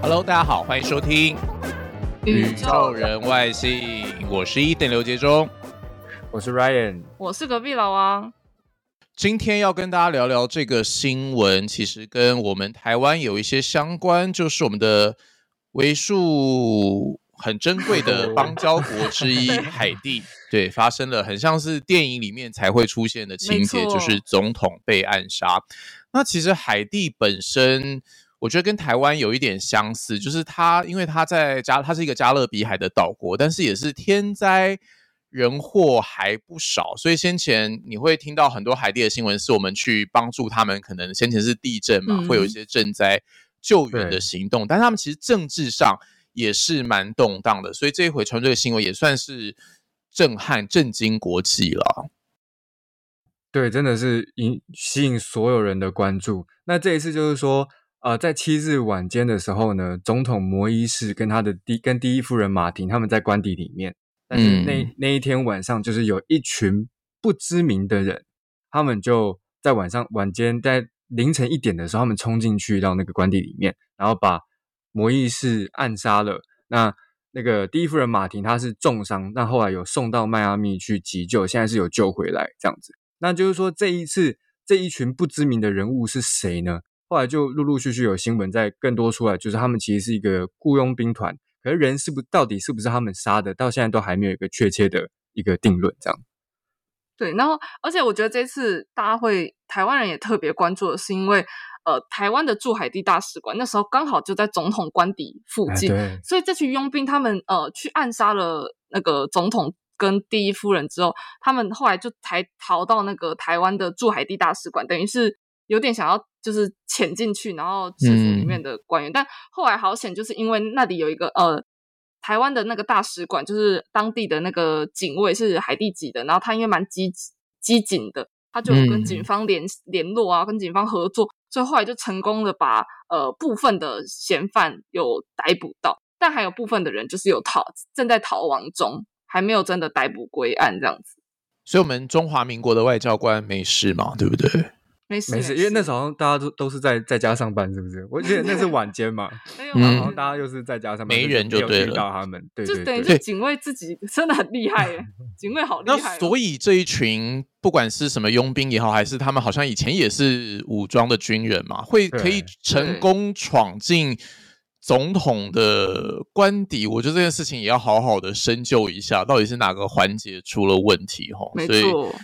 Hello，大家好，欢迎收听宇宙人外星，我是一等刘杰忠。我是 Ryan，我是隔壁老王。今天要跟大家聊聊这个新闻，其实跟我们台湾有一些相关，就是我们的为数很珍贵的 邦交国之一 海地，对，发生了很像是电影里面才会出现的情节，就是总统被暗杀。那其实海地本身。我觉得跟台湾有一点相似，就是它，因为它在加，它是一个加勒比海的岛国，但是也是天灾人祸还不少，所以先前你会听到很多海地的新闻，是我们去帮助他们，可能先前是地震嘛，嗯会有一些赈灾救援的行动，但他们其实政治上也是蛮动荡的，所以这一回传这个新闻也算是震撼、震惊国际了。对，真的是引吸引所有人的关注。那这一次就是说，呃，在七日晚间的时候呢，总统摩伊士跟他的第跟第一夫人马婷他们在官邸里面，但是那、嗯那一天晚上，就是有一群不知名的人，他们就在晚上晚间在凌晨一点的时候，他们冲进去到那个官邸里面，然后把摩伊士暗杀了。那那个第一夫人马婷她是重伤，那后来有送到迈阿密去急救，现在是有救回来这样子。那就是说，这一次这一群不知名的人物是谁呢？后来就陆陆续续有新闻在更多出来，就是他们其实是一个雇佣兵团，可是人是不到底是不是他们杀的，到现在都还没有一个确切的一个定论。这样，对，然后而且我觉得这次大家会台湾人也特别关注的是，因为呃，台湾的驻海地大使馆那时候刚好就在总统官邸附近，哎，所以这群佣兵他们呃去暗杀了那个总统跟第一夫人之后，他们后来就才逃到那个台湾的驻海地大使馆，等于是有点想要就是潜进去，然后制服里面的官员。但后来好险，就是因为那里有一个呃台湾的那个大使馆，就是当地的那个警卫是海地籍的，然后他因为蛮机机警的，他就跟嗯警方联联络啊，跟警方合作，所以后来就成功的把呃部分的嫌犯有逮捕到，但还有部分的人就是有逃，正在逃亡中，还没有真的逮捕归案这样子。所以，我们中华民国的外交官没事嘛，对不对？没事没事，因为那时候大家都都是在在家上班，是不是？我记得那是晚间嘛，嗯没有啊然后大家又是在家上班，没人就对了到他们，对就对对，等于是警卫自己 真的很厉害耶，警卫好厉害、哦。所以这一群不管是什么佣兵也好，还是他们好像以前也是武装的军人嘛，会可以成功闯进总统的官邸，我觉得这件事情也要好好的深究一下，到底是哪个环节出了问题哈。没所以错，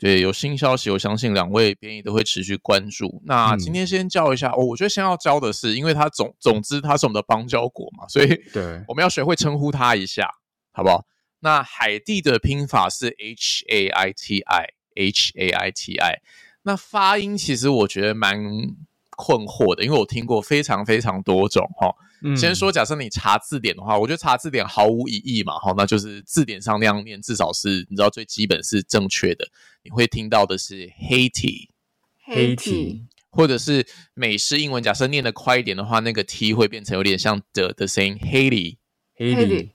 对，有新消息，我相信两位编译都会持续关注。那嗯今天先教一下，哦，我觉得先要教的是，因为他总总之他是我们的邦交国嘛，所以对我们要学会称呼他一下，好不好？那海地的拼法是 H A I T I H A I T I，那发音其实我觉得蛮困惑的，因为我听过非常非常多种哈。嗯。先说，假设你查字典的话，我觉得查字典毫无疑义嘛，哈，那就是字典上那样念，至少是你知道最基本是正确的。你会听到的是 Haiti，黑体体，或者是美式英文，假设念的快一点的话，那个 T 会变成有点像的的声音，Haiti，Haiti，，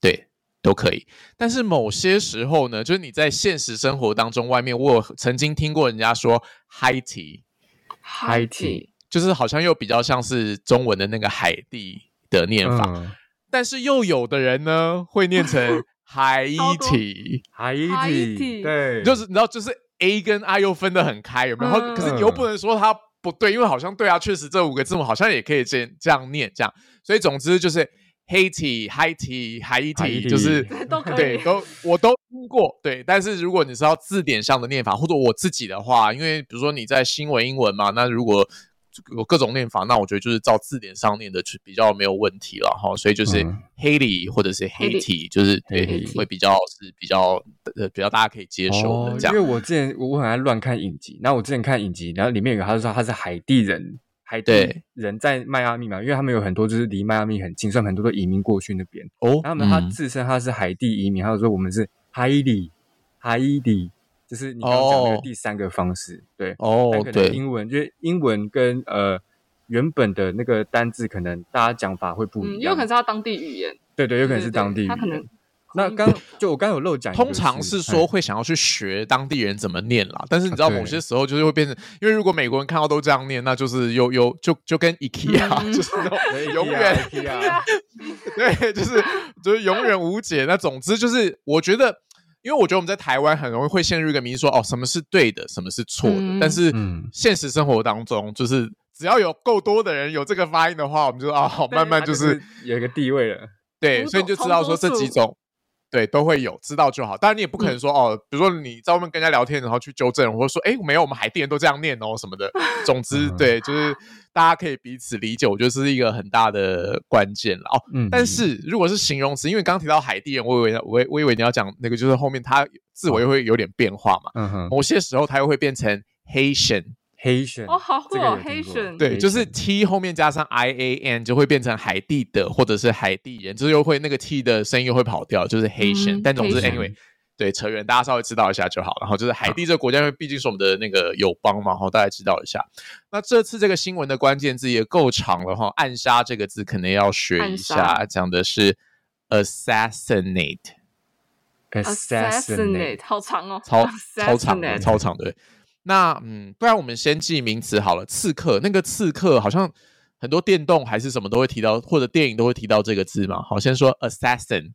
对，都可以。但是某些时候呢，就是你在现实生活当中，外面我有曾经听过人家说体就是好像又比较像是中文的那个海地的念法，嗯。但是又有的人呢会念成 海超多。体，海海体，对，就是你知道，就是 A 跟 I 又分得很开，有没有？然后嗯可是你又不能说它不对，因为好像对啊，确实这五个字母好像也可以这这样念，这样。所以总之就是 Haiti、Haiti、海体，Haiti 就是都可以。对，都我都听过。对，但是如果你是要字典上的念法，或者我自己的话，因为比如说你在新闻英文嘛，那如果有各种念法，那我觉得就是照字典上念的就比较没有问题了哈。所以就是嗯 Haley 或者是 Haiti，就是对会比较是比较呃比较大家可以接受的这样。哦因为我之前我我很爱乱看影集，然后我之前看影集，然后里面有个他就说他是海地人，海地对人在迈阿密嘛，因为他们有很多就是离迈阿密很近，所以很多都移民过去那边。哦然后呢，他嗯自称他是海地移民，他就说我们是海地海里，就是你刚刚讲那哦个第三个方式，对。哦但可能对英文就是英文跟呃原本的那个单字，可能大家讲法会不嗯，一样。也有可能是他当地语言，对对，有可能是当地语言。他可能那刚就我刚刚有漏讲，通常是哎说会想要去学当地人怎么念啦，但是你知道某些时候就是会变成，因为如果美国人看到都这样念，那就是有有就就跟 IKEA、嗯就是那种永远 IKEA 啊 对，就是就是永远无解。那总之就是，我觉得，因为我觉得我们在台湾很容易会陷入一个迷说，哦，什么是对的，什么是错的。嗯但是嗯现实生活当中，就是只要有够多的人有这个发音的话，我们就哦，好慢慢它就是有一个地位了。对，所以你就知道说这几种。对，都会有，知道就好。当然，你也不可能说、哦，比如说你在外面跟人家聊天，然后去纠正，或者说，哎，没有，我们海地人都这样念哦，什么的。总之，嗯对，就是大家可以彼此理解，我觉得这是一个很大的关键了哦。嗯但是如果是形容词，因为刚刚提到海地人，我以为我我以为你要讲那个，就是后面它字尾会有点变化嘛，嗯哼某些时候它又会变成 Haitian，，Haitian 哦，好酷哦，Haitian，对，就是 T 后面加上 I A N 就会变成海地的，或者是海地人，就是又会那个 T 的声音又会跑掉，就是 Haitian、嗯但总之 anyway，对扯远，大家稍微知道一下就好。然后就是海地这个国家，因为毕竟是我们的那个友邦嘛，然后大家知道一下。那这次这个新闻的关键字也够长了哈，暗杀这个字可能要学一下，讲的是 assassinate。assassinate 好长哦，超 超长的超长的。那嗯，不然我们先记名词好了。刺客，那个刺客好像很多电动还是什么都会提到，或者电影都会提到这个字嘛。好，先说 assassin。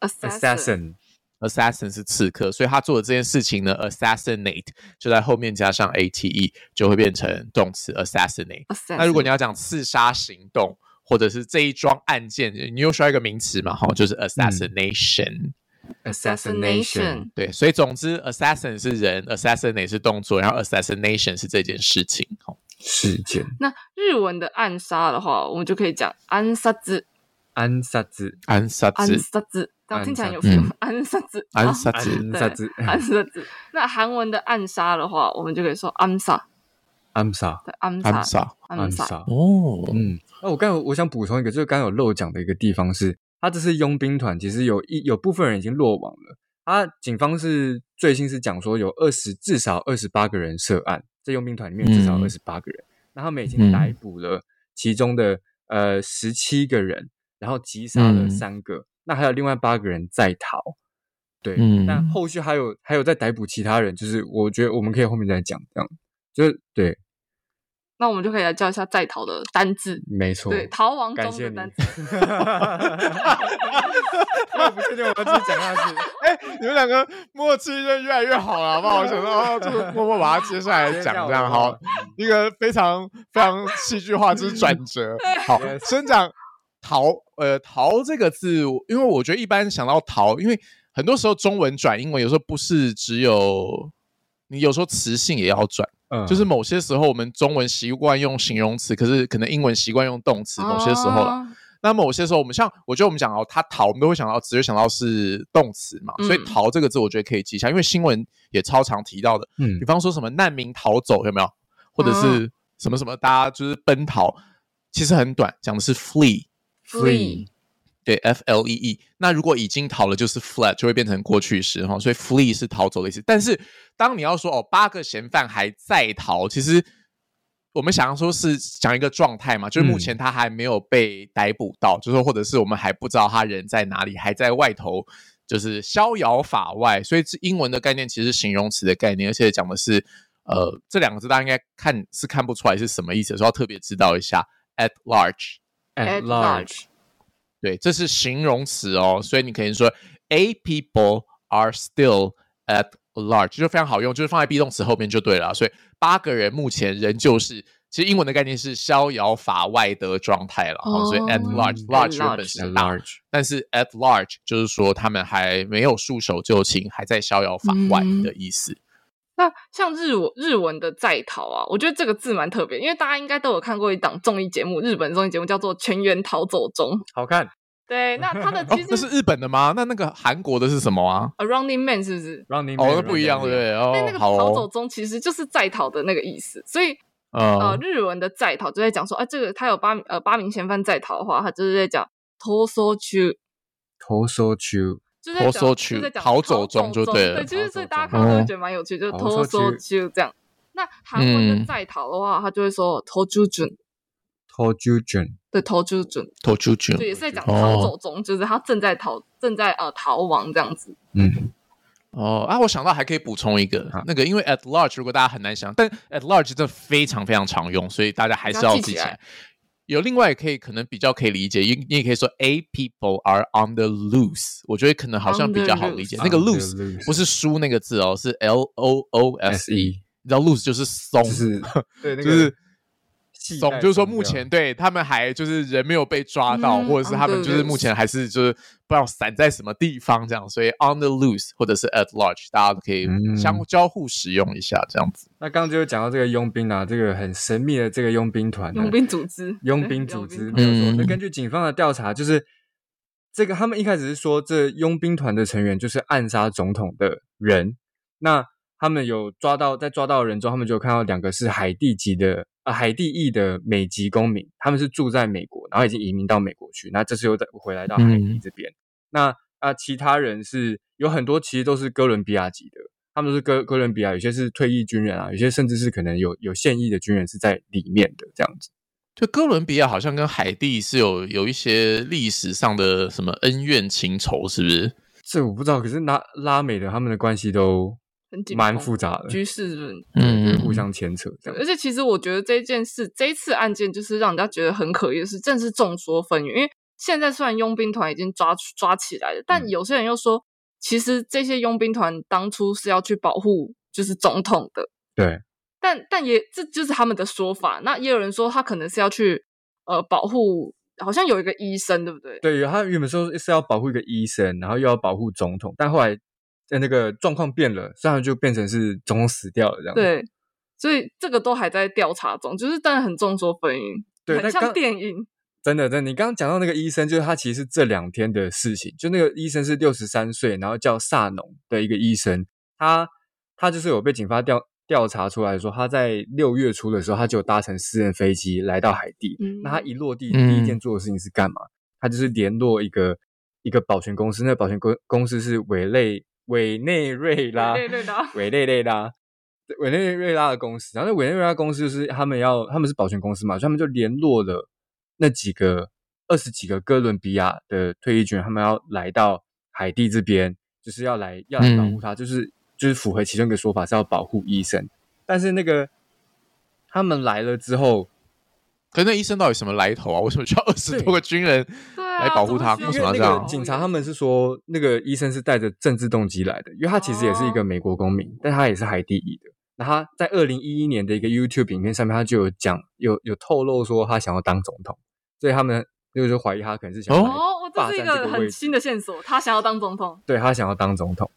assassin，assassin assassin 是刺客，所以他做的这件事情呢，assassinate 就在后面加上 ate，就会变成动词 assassinate。那如果你要讲刺杀行动，或者是这一桩案件，你又需要一个名词嘛，哈，就是 assassination。Assassination 对，所以总之，assassin 是人，assassinate 是动作，然后 assassination 是这件事情。哦，事件。那日文的暗杀的话，我们就可以讲暗杀子，暗杀子暗杀暗子，杀子，这样听起来有暗杀 feel，暗杀子，暗杀子暗杀子对暗杀子。那韩文的暗杀的话，我们就可以说暗杀，暗杀。对，暗杀，暗杀。暗杀。哦，嗯，那我刚有我想补充一个，就是刚刚有漏讲的一个地方是，他这次佣兵团其实有一有部分人已经落网了。他警方是最新是讲说有二十至少二十八个人涉案，在佣兵团里面至少嗯二十八个人，那他们已嗯。经逮捕了其中的呃十七个人，然后击杀了嗯。三个，那还有另外八个人在逃。对，嗯。那后续还有还有在逮捕其他人，就是我觉得我们可以后面再讲，这样。就是对，那我们就可以来教一下在逃的单字，没错，对，逃亡中的单字。我不确定我要继续讲下去。哎，你们两个默契就越来越好了，好不好？我想说，哦，就默默把它接下来讲，这样好，一个非常非常戏剧化，就是转折。好先讲逃，呃，逃这个字，因为我觉得一般想到逃，因为很多时候中文转英文，有时候不是只有你，有时候词性也要转。嗯。就是某些时候我们中文习惯用形容词，可是可能英文习惯用动词。某些时候了，哦。那某些时候我们像我觉得我们讲到他逃，我们都会想到直接想到是动词嘛，嗯所以逃这个字我觉得可以记一下，因为新闻也超常提到的，嗯。比方说什么难民逃走有没有，或者是什么什么大家就是奔逃，其实很短，讲的是 flee。对，F L E E。那如果已经逃了，就是 fled，就会变成过去式哈。所以 flee 是逃走的意思。但是当你要说哦，八个嫌犯还在逃，其实我们想要说是讲一个状态嘛，就是目前他还没有被逮捕到，就是说或者是我们还不知道他人在哪里，还在外头，就是逍遥法外。所以这英文的概念其实是形容词的概念，而且讲的是呃这两个字大家应该看是看不出来是什么意思，所以要特别知道一下 at large。at At large，对，这是形容词哦，所以你可以说 A people are still at large，就非常好用，就是放在 be 动词后面就对了。所以八个人目前仍旧是，其实英文的概念是逍遥法外的状态了、哦所以 at large large 原本是 large，但是 at large 就是说他们还没有束手就擒，还在逍遥法外嗯的意思。那像日文日文的在逃啊，我觉得这个字蛮特别，因为大家应该都有看过一档综艺节目，日本综艺节目叫做《全员逃走中》。好看对，那它的 哦其，实那是日本的吗？那那个韩国的是什么啊？《Running Man》是不是？，Running 哦，Man，那不一样，对不对？哦但那，个逃走哦，中其实就是在逃的那个意思，所以呃，呃，日文的在逃就在讲说，哎、这个他有八呃八名嫌犯在逃的话，他就是在讲逃走中，投手球，就是在讲逃走中就在讲逃走中就对了对，其实所以大家中看到都会哦觉得蛮有趣，就是逃逃走走中这样。那韩文在逃的话，他就会说逃出准，逃出准，对，逃出准，逃出准，对也是在讲哦逃走中，就是他正在逃，正在呃逃亡这样子。嗯，哦啊，我想到还可以补充一个好，那个因为 at large 如果大家很难想，但 at large 真的非常非常常用，所以大家还是要记起起来来。有另外也可以可能比较可以理解，你你也可以说 A people are on the loose，我觉得可能好像比较好理解。那个 loose 不是输那个字哦，是 L O O S E，E 你知道 loose 就是松，就是 对那个就是系带松就是说目前对他们还就是人没有被抓到，嗯或者是他们就是目前还是就是不知道散在什么地方这样，所以 on the loose 或者是 at large，大家都可以嗯相交互使用一下这样子。那刚刚就有讲到这个佣兵啊，这个很神秘的这个佣兵团，佣兵组织，佣兵组织没有错。嗯那根据警方的调查，就是这个他们一开始是说，这佣兵团的成员就是暗杀总统的人。那他们有抓到，在抓到的人中，他们就看到两个是海地籍的呃海地裔的美籍公民，他们是住在美国，然后已经移民到美国去。那这次又再回来到海地嗯这边。那啊，其他人是有很多其实都是哥伦比亚籍的，他们都是哥哥伦比亚，有些是退役军人啊，有些甚至是可能有有现役的军人是在里面的这样子。就哥伦比亚好像跟海地是有有一些历史上的什么恩怨情仇，是不是？这我不知道，可是拉拉美的他们的关系都蛮很紧绷复杂的，局势是嗯互相牵扯这样。而且其实我觉得这件事，这一次案件就是让人家觉得很可疑的是，正是众说纷纭。因为现在虽然佣兵团已经抓抓起来了，但嗯有些人又说，其实这些佣兵团当初是要去保护就是总统的，对，但但也这就是他们的说法。那也有人说他可能是要去呃保护，好像有一个医生，对不对？对，他原本说是要保护一个医生，然后又要保护总统，但后来呃那个状况变了，虽然就变成是总统死掉了这样。对，所以这个都还在调查中，就是但是很众说纷纭，对很像电影。真的，真的，你刚刚讲到那个医生，就是他其实是这两天的事情。就那个医生是六十三岁，然后叫萨农的一个医生，他他就是有被警方调调查出来说，他在六月初的时候，他就搭乘私人飞机来到海地。嗯那他一落地，嗯第一件做的事情是干嘛？他就是联络一个一个保全公司，那个保全公公司是委内委内瑞拉，委内瑞拉，委内瑞拉的公司。然后那委内瑞拉公司就是他们要，他们是保全公司嘛，所以他们就联络了那几个二十几个哥伦比亚的退役军人，他们要来到海地这边，就是要来要来保护他，就是就是符合其中一个说法是要保护医生。但是那个他们来了之后，可是那医生到底什么来头啊？为什么需要二十多个军人来保护他？为什么要这样？警察他们是说，那个医生是带着政治动机来的，因为他其实也是一个美国公民，但他也是海地裔的。那他在二零一一年的一个 YouTube 影片上面，他就有讲，有有透露说他想要当总统，所以他们就是怀疑他可能是想要哦，这是一个很新的线索，他想要当总统，对他想要当总统，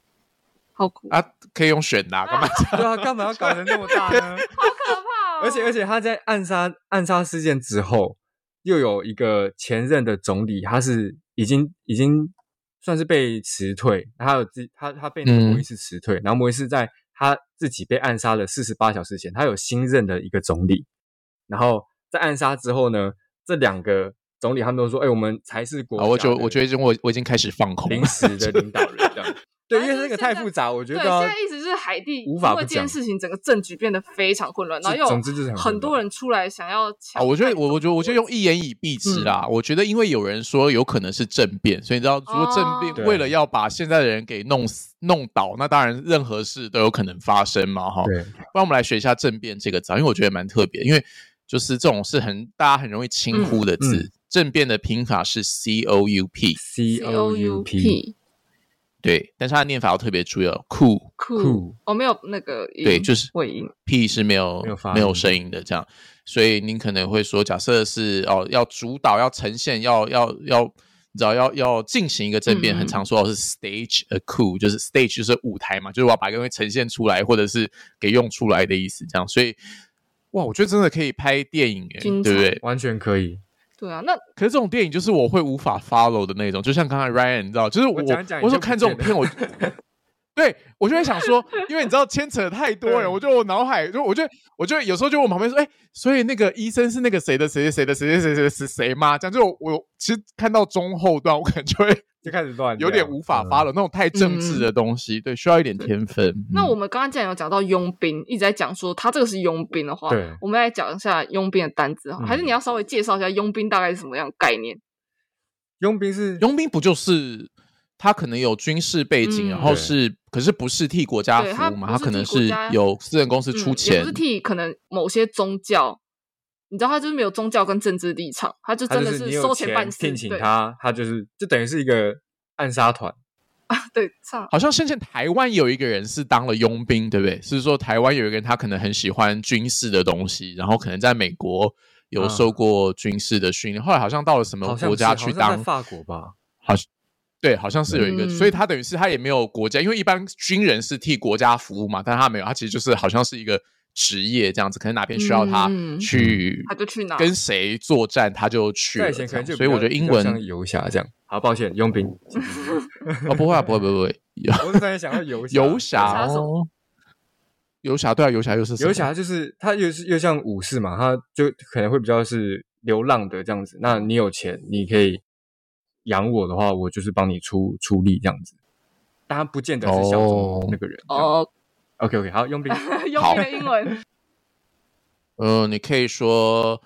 好酷，啊，可以用选的、啊，干嘛？对啊，干嘛要搞成那么大呢？好可怕哦！而且而且他在暗杀暗杀事件之后，又有一个前任的总理，他是已经已经算是被辞退，他有自他他被那个嗯摩伊斯辞退，然后摩伊斯在他自己被暗杀了四十八小时前，他有新任的一个总理，然后在暗杀之后呢，这两个总理他们都说，哎、我们才是国家的就我觉得我我已经开始放空临。时的领导人这样。对，因为那个太复杂，我觉，得现在意思是海地无法不因为这件事情，整个政局变得非常混乱，然后又总之就是很多人出来想要啊，抢。我觉得我我觉得我就用一言以蔽之啦。我觉得因为有人说有可能是政变，所以你知道，如果政变哦为了要把现在的人给弄死弄倒，那当然任何事都有可能发生嘛，哈。对不然我们来学一下政变这个字啊，因为我觉得蛮特别，因为就是这种是很大家很容易轻忽的字。嗯政变的拼法是 C O U P，C C O O U U P P 对，但是它的念法要特别注意哦，酷酷酷哦，没有那个音对就是尾音，P 是没有没有发没有声音的这样，所以您可能会说，假设是哦要主导、要呈现、要要要你知道要要进行一个政变，嗯很常说哦是 stage a coup，就是 stage 就是舞台嘛，就是我要把一个东西呈现出来，或者是给用出来的意思，这样。所以，哇，我觉得真的可以拍电影诶，对不对？完全可以。对啊，那可是这种电影就是我会无法 follow 的那种，就像刚才 Ryan，你知道，就是我我讲讲我说看这种片，我 对我就会想说，因为你知道牵扯太多了，我就我脑海就我就我就有时候就我旁边说，哎，所以那个医生是那个谁的谁谁谁的谁谁谁谁谁谁吗？这样就我我其实看到中后段，我可能就会就开始乱，有点无法嗯 follow 那种太政治的东西，对，需要一点天分。嗯那我们刚刚既然有讲到佣兵，一直在讲说他这个是佣兵的话，对我们来讲一下佣兵的单字哈，嗯还是你要稍微介绍一下佣兵大概是什么样的概念？佣兵是佣兵不就是他可能有军事背景，嗯然后是可是不是替国家服务嘛？他可能是有私人公司出钱不是，替可能某些宗教，你知道他就是没有宗教跟政治立场，他就真的是收钱办事，聘请他，他就是就等于是一个暗杀团 啊。对，差好像先前台湾有一个人是当了佣兵，对不对？是说台湾有一个人他可能很喜欢军事的东西，然后可能在美国有啊受过军事的训练，后来好像到了什么国家去当法国吧？好像对，好像是有一个，嗯所以他等于是他也没有国家，因为一般军人是替国家服务嘛，但他没有，他其实就是好像是一个职业这样子，可能哪边需要他嗯去，他就去哪跟谁作战，他就去了在以前可能就所以我觉得英文像游侠这样。好，抱歉，佣兵。哦不会啊，不会不会不会，游 我是突然想到游侠，哦，游侠对啊，游侠又是游侠就是他又是又像武士嘛，他就可能会比较是流浪的这样子。那你有钱，你可以养我的话，我就是帮你出出力这样子。但他不见得是效忠哦那个人。哦，，OK OK，好，佣兵。佣兵的英文 呃，你可以说，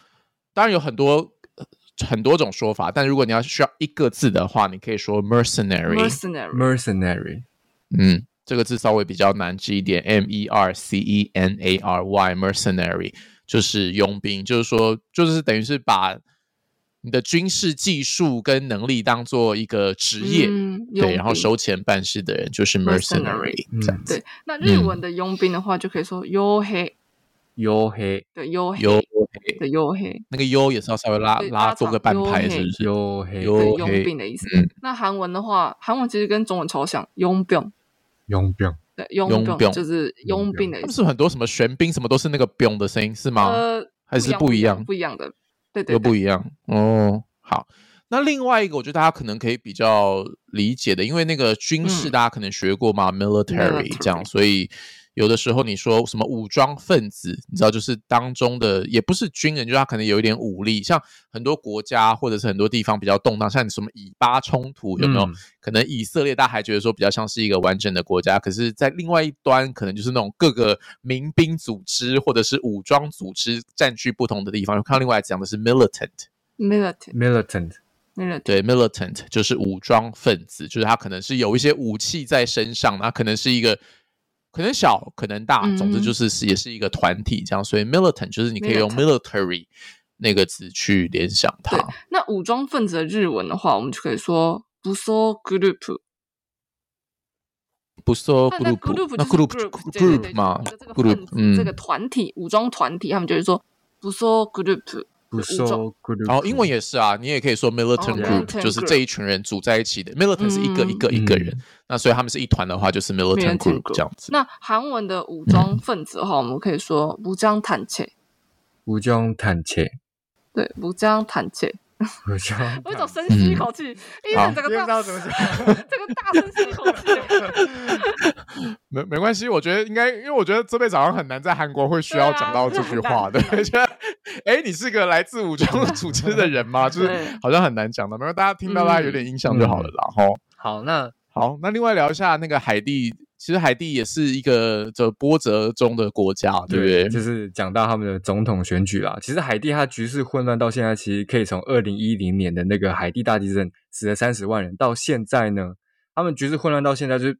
当然有很多呃很多种说法，但如果你要需要一个字的话，你可以说 mercenary。mercenary，Mercenary，嗯，这个字稍微比较难记一点，M E R C E N A R Y，mercenary 就是佣兵，就是说，就是等于是把你的军事技术跟能力当做一个职业，嗯对，然后收钱办事的人就是 mercenary 这样子。对，那日文的佣兵的话，就可以说黝黑，黝黑，对，黝黑，优对，黝黑，那个优也是要稍微拉拉多个半拍，是不是？黝黑，黝对，黝黑佣兵的意思。嗯那韩文的话，韩文其实跟中文超像，佣兵，佣兵，对，佣佣兵就是佣兵的意思。是很多什么玄彬什么都是那个 biong 的声音是吗？呃，还是不一不一样不一样的，对对又不一样哦。好，那另外一个，我觉得大家可能可以比较理解的，因为那个军事嗯。大家可能学过嘛、m i l i t a r y 这样，所以有的时候你说什么武装分子，你知道，就是当中的也不是军人，就是他可能有一点武力，像很多国家或者是很多地方比较动荡，像什么以巴冲突有没有？嗯可能以色列大家还觉得说比较像是一个完整的国家，可是，在另外一端，可能就是那种各个民兵组织或者是武装组织占据不同的地方。看到另外讲的是 militant，，militant militant，militant，对，militant 就是武装分子，就是他可能是有一些武器在身上，那可能是一个可能小，可能大，嗯总之就是是也是一个团体这样。所以 militant 就是你可以用 military 那个词去联想它。那武装分子的日文的话，我们就可以说不说 group，不说那那 group group group，group 子嗯这个团体武装团体，他们就会说不说 group，不武装收 group，哦，英文也是啊，你也可以说 militant 哦 group，、就是这一群人组在一起的。militant 是一个一个一个人，嗯。那所以他们是一团的话，就是 militant group 这样子。那韩文的武装分子的话，我们可以说武装坦切，武装坦切，对，武装坦切，武 装我有一种 深吸一口气，一好直整个大不知道怎么讲。这个大声吸一口气，没没关系，我觉得应该，因为我觉得这辈子好像很难在韩国会需要讲到这句 话的。觉得，哎，你是个来自武装组织的人吗？就是好像很难讲的，没有大家听到大家有点印象就好了啦。吼、好，那好，那另外聊一下那个海地，其实海地也是一个这波折中的国家，对不对？就是讲到他们的总统选举啦。其实海地它局势混乱到现在，其实可以从二零一零年的那个海地大地震死了三十万人，到现在呢，他们局势混乱到现在就是，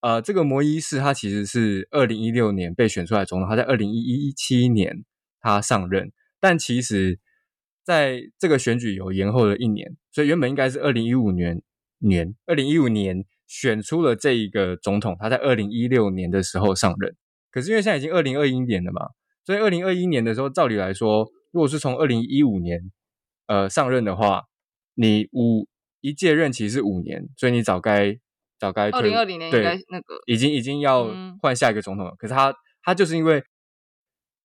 呃，这个摩伊士他其实是二零一六年被选出来总统，他在二零一七年他上任，但其实在这个选举有延后了一年，所以原本应该是二零一五年年二零一五年选出了这一个总统，他在二零一六年的时候上任。可是因为现在已经二零二一年了嘛，所以二零二一年的时候，照理来说，如果是从二零一五年呃上任的话，你五一届任期是五年，所以你早该早该二零二零年应对该那个已经已经要嗯换下一个总统了。可是他他就是因为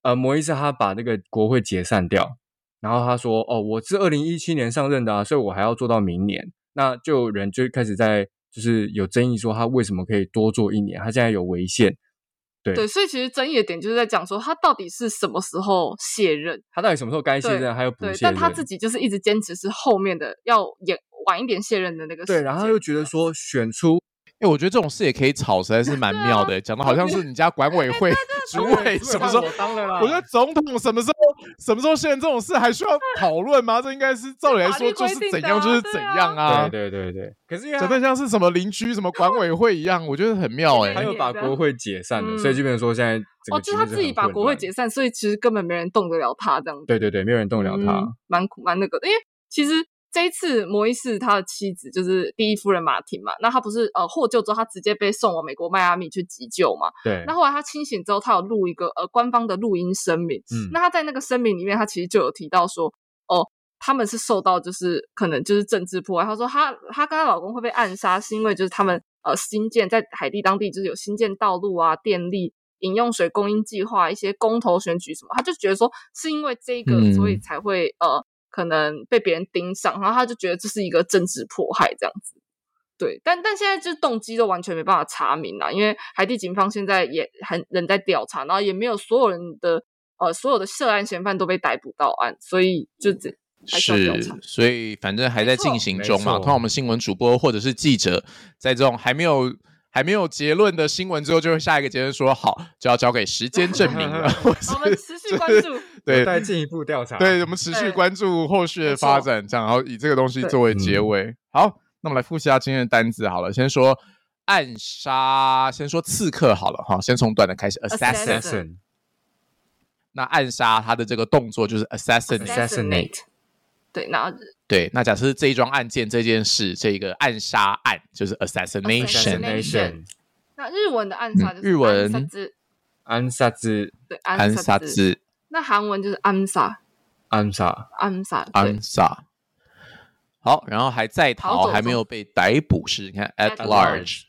呃，摩伊斯他把那个国会解散掉，然后他说：“哦，我是二零一七年上任的啊，所以我还要做到明年。”那就人就开始在就是有争议说他为什么可以多做一年？他现在有违宪，对对，所以其实争议的点就是在讲说他到底是什么时候卸任，他到底什么时候该卸任，还有补对，卸任？但他自己就是一直坚持是后面的要演晚一点卸任的那个对，然后他又觉得说选出哎、我觉得这种事也可以吵，实在是蛮妙的，讲的好像是你家管委会主委什么时候我当了啦？我觉得总统什么时候什么时候现在这种事还需要讨论吗？这应该是照理来说就是怎样就是怎样啊，对对对对，可是因为讲他的像是什么邻居什么管委会一样，我觉得很妙哎、他又把国会解散了，嗯所以基本上说现在整哦，个就是他自己把国会解散，所以其实根本没人动得了他这样子。对对对，没有人动得了他。嗯蛮苦蛮那个的。因为其实这一次摩伊士他的妻子就是第一夫人马婷嘛，那他不是呃获救之后，他直接被送往美国迈阿密去急救嘛。对，那后来他清醒之后，他有录一个呃官方的录音声明。嗯那他在那个声明里面，他其实就有提到说，哦。他们是受到就是可能就是政治迫害。他说他她跟她老公会被暗杀，是因为就是他们呃新建在海地当地就是有新建道路啊、电力、饮用水供应计划、一些公投选举什么，他就觉得说是因为这个，嗯所以才会呃可能被别人盯上，然后他就觉得这是一个政治迫害这样子。对，但但现在就是动机都完全没办法查明了，因为海地警方现在也很人在调查，然后也没有所有人的呃所有的涉案嫌犯都被逮捕到案，所以就这还需要调查。是，所以反正还在进行中嘛。没错通常我们新闻主播或者是记者，在这种还没有还没有结论的新闻之后，就会下一个结论说好，就要交给时间证明了。我们持续关注，对再进一步调查。对，我们持续对关注后续的发展，这样，然后以这个东西作为结嗯尾。好，那我们来复习一下今天的单字好了。先说暗杀，先说刺客好了哈，先从短的开始。，assassin 那暗杀他的这个动作就是 assassinate。Assassinate 对，然后对，那假设是这一桩案件这件事，这个暗杀案就是 assassination。那日文的暗杀就是嗯日文暗杀之对暗杀之那韩文就是暗杀暗杀，暗杀对。暗杀。好，然后还在逃，还没有被逮捕是，你看 at large，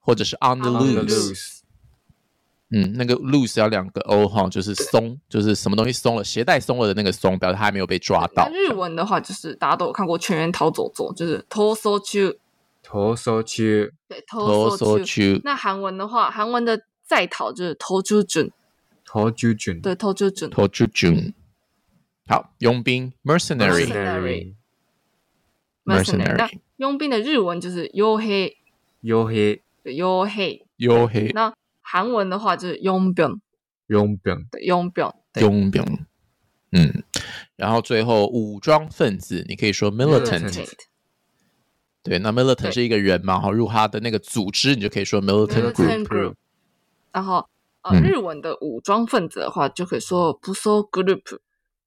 或者是 on the loose。嗯，那个 loose 要两个 o 哈，就是松，就是什么东西松了，鞋带松了的那个松，表示他还没有被抓到。日文的话就是大家都有看过《全员逃走中》，就是逃走中，逃走中，对，逃逃走走中。去，那韩文的话，韩文的在逃就是逃出准，逃出准，对，逃出准。逃出军。好，佣兵 mercenary Mercenary mercenary 那佣兵的日文就是黝黑，黝黑对，黝黑。黝黑那韩文的话就是佣兵，佣兵，对，佣兵。对。佣兵。嗯，然后最后武装分子，你可以说 militant。对，那 militant 是一个人嘛，哈，入他的那个组织，你就可以说 militant group。然后呃，嗯日文的武装分子的话就可以说不说 group，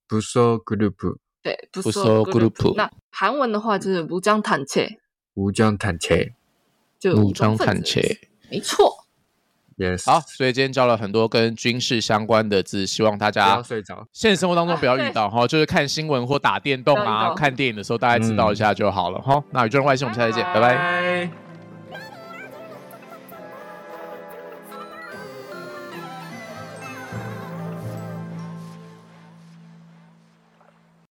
不说 group，对，不不说说 group 那韩文的话就是武装坦切，武装坦切就武装分子坦切。没错。，yes，好，所以今天教了很多跟军事相关的字，希望大不要家睡着，现实生活当中不要遇到哈，就是看新闻或打电动啊、看电影的时候，大概知道一下就好了哈。那宇宙人外星，我们下次见，拜拜。拜。